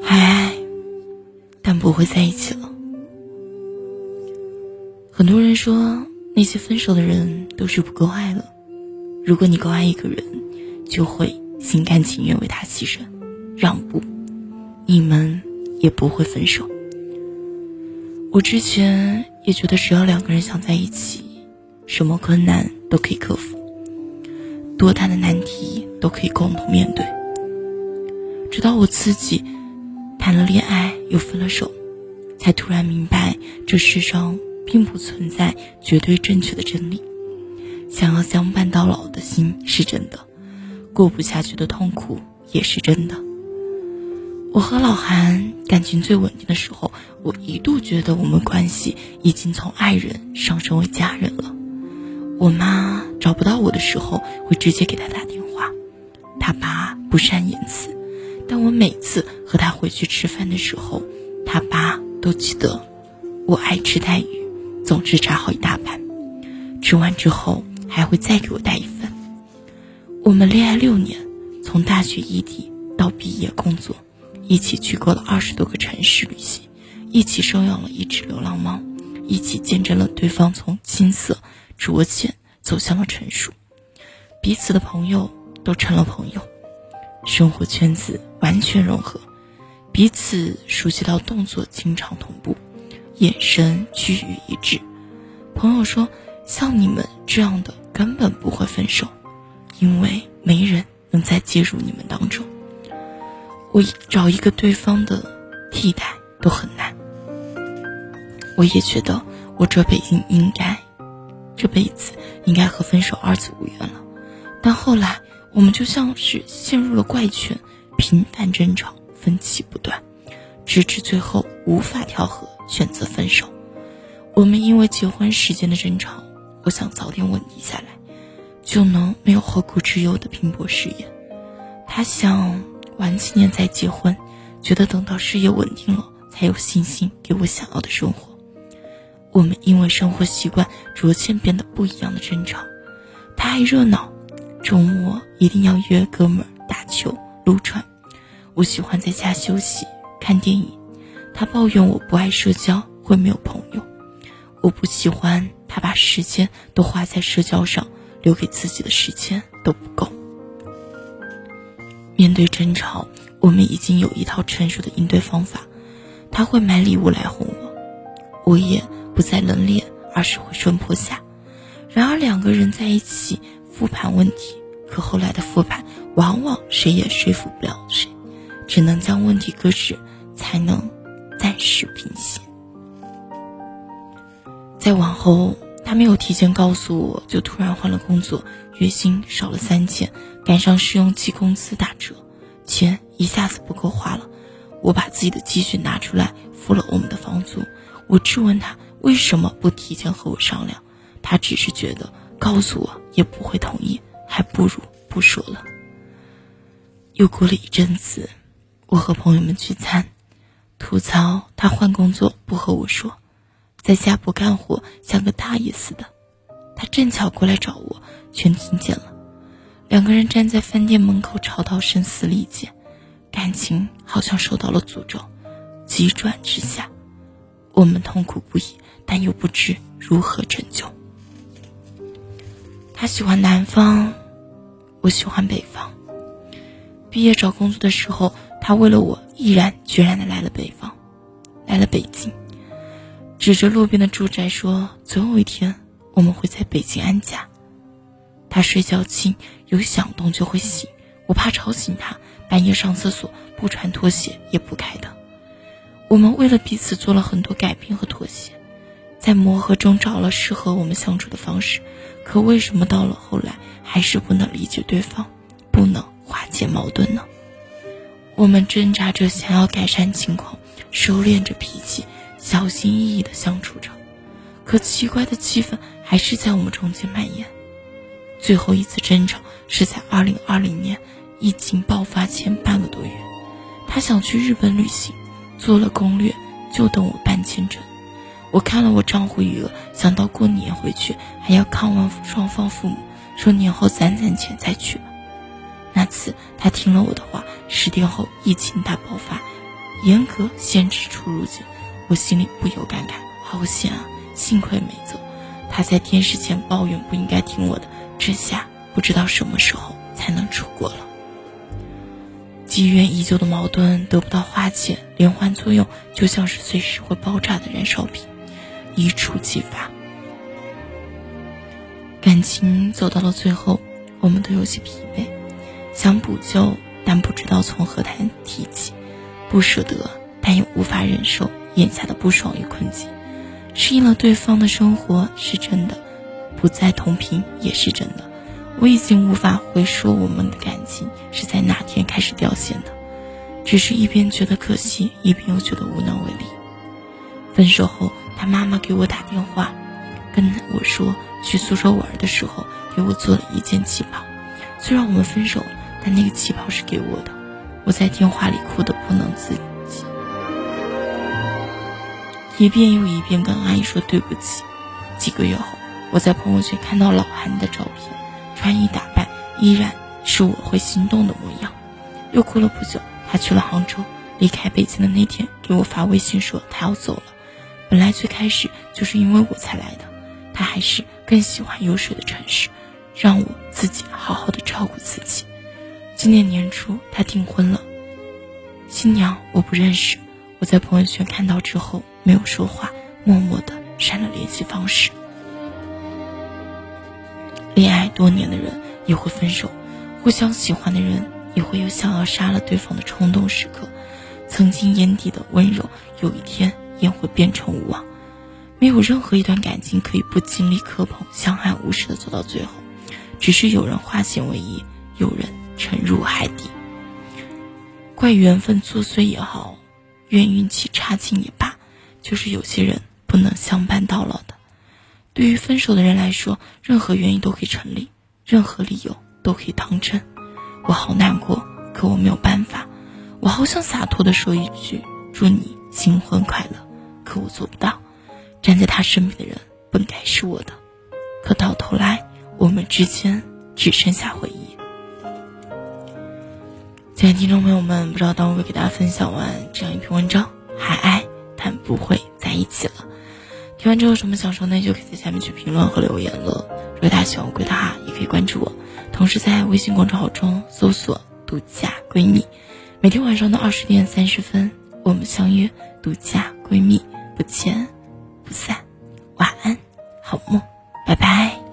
还爱，但不会在一起了。很多人说，那些分手的人都是不够爱了。如果你够爱一个人，就会心甘情愿为他牺牲、让步，你们也不会分手。我之前也觉得，只要两个人想在一起，什么困难都可以克服，多大的难题都可以共同面对。直到我自己谈了恋爱又分了手，才突然明白，这世上并不存在绝对正确的真理。想要相伴到老的心是真的，过不下去的痛苦也是真的。我和老韩感情最稳定的时候，我一度觉得我们关系已经从爱人上升为家人了。我妈找不到我的时候，会直接给他打电话。他爸不善言辞，但我每次和他回去吃饭的时候，他爸都记得我爱吃带鱼，总是炸好一大盘。吃完之后。还会再给我带一份。我们恋爱六年，从大学异地到毕业工作，一起去过了二十多个城市旅行，一起收养了一只流浪猫，一起见证了对方从青涩逐渐走向了成熟，彼此的朋友都成了朋友，生活圈子完全融合，彼此熟悉到动作经常同步，眼神趋于一致。朋友说。像你们这样的根本不会分手，因为没人能再介入你们当中。我找一个对方的替代都很难。我也觉得我这辈子应该，这辈子应该和分手二字无缘了。但后来我们就像是陷入了怪圈，频繁争吵，分歧不断，直至最后无法调和，选择分手。我们因为结婚时间的争吵。我想早点稳定下来，就能没有后顾之忧的拼搏事业。他想晚几年再结婚，觉得等到事业稳定了，才有信心给我想要的生活。我们因为生活习惯逐渐变得不一样的争吵。他爱热闹，周末一定要约哥们打球撸串。我喜欢在家休息看电影。他抱怨我不爱社交，会没有朋友。我不喜欢。他把时间都花在社交上，留给自己的时间都不够。面对争吵，我们已经有一套成熟的应对方法。他会买礼物来哄我，我也不再冷脸，而是会顺坡下。然而两个人在一起复盘问题，可后来的复盘往往谁也说服不了谁，只能将问题搁置，才能暂时平息。再往后，他没有提前告诉我，就突然换了工作，月薪少了三千，赶上试用期工资打折，钱一下子不够花了。我把自己的积蓄拿出来付了我们的房租。我质问他为什么不提前和我商量，他只是觉得告诉我也不会同意，还不如不说了。又过了一阵子，我和朋友们聚餐，吐槽他换工作不和我说。在家不干活，像个大爷似的。他正巧过来找我，全听见了。两个人站在饭店门口吵到声嘶力竭，感情好像受到了诅咒。急转直下，我们痛苦不已，但又不知如何拯救。他喜欢南方，我喜欢北方。毕业找工作的时候，他为了我毅然决然的来了北方，来了北京。指着路边的住宅说：“总有一天，我们会在北京安家。”他睡觉轻，有响动就会醒，我怕吵醒他，半夜上厕所不穿拖鞋也不开灯。我们为了彼此做了很多改变和妥协，在磨合中找了适合我们相处的方式。可为什么到了后来还是不能理解对方，不能化解矛盾呢？我们挣扎着想要改善情况，收敛着脾气。小心翼翼的相处着，可奇怪的气氛还是在我们中间蔓延。最后一次争吵是在二零二零年疫情爆发前半个多月，他想去日本旅行，做了攻略，就等我办签证。我看了我账户余额，想到过年回去还要看望双方父母，说年后攒攒钱再去吧。那次他听了我的话，十天后疫情大爆发，严格限制出入境，我心里不由感慨：好险啊！幸亏没走。他在电视前抱怨不应该听我的，这下不知道什么时候才能出国了。积怨已久的矛盾得不到化解，连环作用就像是随时会爆炸的燃烧瓶，一触即发。感情走到了最后，我们都有些疲惫，想补救，但不知道从何谈提起；不舍得，但又无法忍受眼下的不爽与困境。适应了对方的生活是真的，不再同频也是真的。我已经无法回说我们的感情是在哪天开始掉线的，只是一边觉得可惜，一边又觉得无能为力。分手后，他妈妈给我打电话，跟我说。去宿舍玩的时候，给我做了一件旗袍。虽然我们分手了，但那个旗袍是给我的。我在电话里哭得不能自己，一遍又一遍跟阿姨说对不起。几个月后，我在朋友圈看到老韩的照片，穿衣打扮依然是我会心动的模样。又过了不久，他去了杭州，离开北京的那天，给我发微信说他要走了。本来最开始就是因为我才来的，他还是。更喜欢有水的城市，让我自己好好的照顾自己。今年年初，他订婚了，新娘我不认识。我在朋友圈看到之后没有说话，默默的删了联系方式。恋爱多年的人也会分手，互相喜欢的人也会有想要杀了对方的冲动时刻。曾经眼底的温柔，有一天也会变成无望。没有任何一段感情可以不经历磕碰、相安无事的走到最后，只是有人化险为夷，有人沉入海底。怪缘分作祟也好，怨运气差劲也罢，就是有些人不能相伴到老的。对于分手的人来说，任何原因都可以成立，任何理由都可以当真。我好难过，可我没有办法。我好想洒脱的说一句“祝你新婚快乐”，可我做不到。站在他身边的人本该是我的，可到头来，我们之间只剩下回忆。亲爱的听众朋友们，不知道当我给大家分享完这样一篇文章，还爱但不会在一起了。听完之后有什么想说呢？就可以在下面去评论和留言了。如果大家喜欢我，的话，也可以关注我，同时在微信公众号中搜索“独家闺蜜”，每天晚上的二十点三十分，我们相约“独家闺蜜”，不见。不散，晚安，好梦，拜拜。